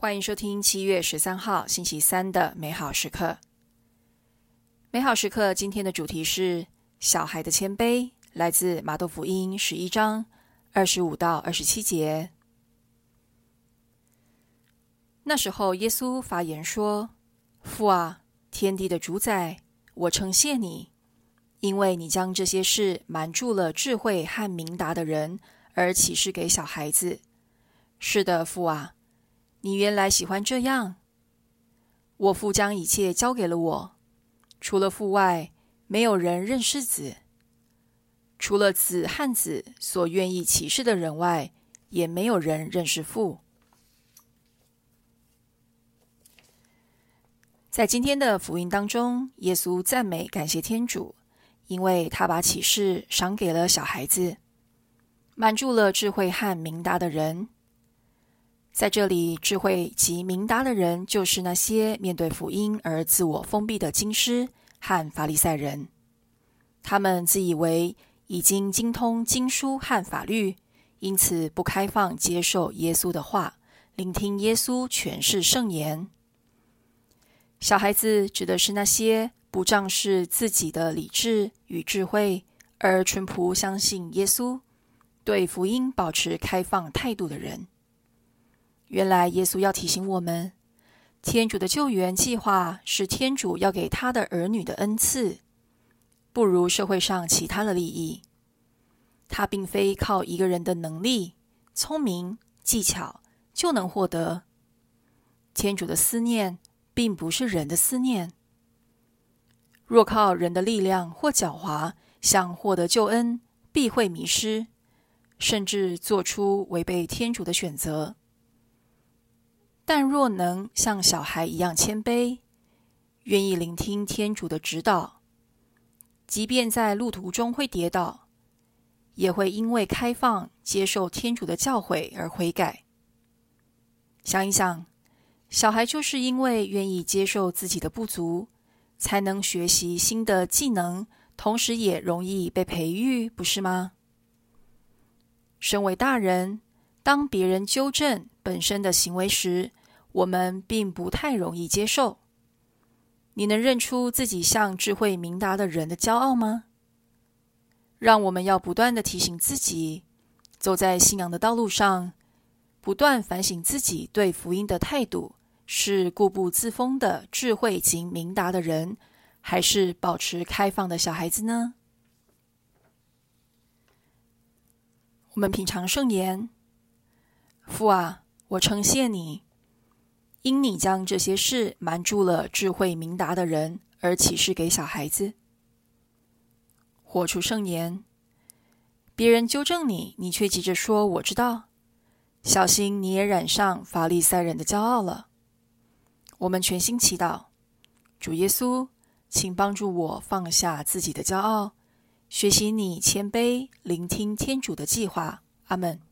欢迎收听七月十三号星期三的美好时刻。美好时刻今天的主题是小孩的谦卑，来自马窦福音十一章二十五到二十七节。那时候，耶稣发言说：“父啊，天地的主宰，我称谢你，因为你将这些事瞒住了智慧和明达的人，而启示给小孩子。是的，父啊。”你原来喜欢这样。我父将一切交给了我，除了父外，没有人认识子；除了子和子所愿意启示的人外，也没有人认识父。在今天的福音当中，耶稣赞美感谢天主，因为他把启示赏给了小孩子，满足了智慧和明达的人。在这里，智慧及明达的人，就是那些面对福音而自我封闭的经师和法利赛人。他们自以为已经精通经书和法律，因此不开放接受耶稣的话，聆听耶稣诠释圣言。小孩子指的是那些不仗势自己的理智与智慧，而淳朴相信耶稣，对福音保持开放态度的人。原来耶稣要提醒我们，天主的救援计划是天主要给他的儿女的恩赐，不如社会上其他的利益。他并非靠一个人的能力、聪明、技巧就能获得。天主的思念并不是人的思念。若靠人的力量或狡猾想获得救恩，必会迷失，甚至做出违背天主的选择。但若能像小孩一样谦卑，愿意聆听天主的指导，即便在路途中会跌倒，也会因为开放接受天主的教诲而悔改。想一想，小孩就是因为愿意接受自己的不足，才能学习新的技能，同时也容易被培育，不是吗？身为大人，当别人纠正本身的行为时，我们并不太容易接受。你能认出自己像智慧明达的人的骄傲吗？让我们要不断的提醒自己，走在信仰的道路上，不断反省自己对福音的态度：是固步自封的智慧及明达的人，还是保持开放的小孩子呢？我们品尝圣言，父啊，我称谢你。因你将这些事瞒住了智慧明达的人，而启示给小孩子，活出圣言。别人纠正你，你却急着说“我知道”，小心你也染上法利赛人的骄傲了。我们全心祈祷，主耶稣，请帮助我放下自己的骄傲，学习你谦卑，聆听天主的计划。阿门。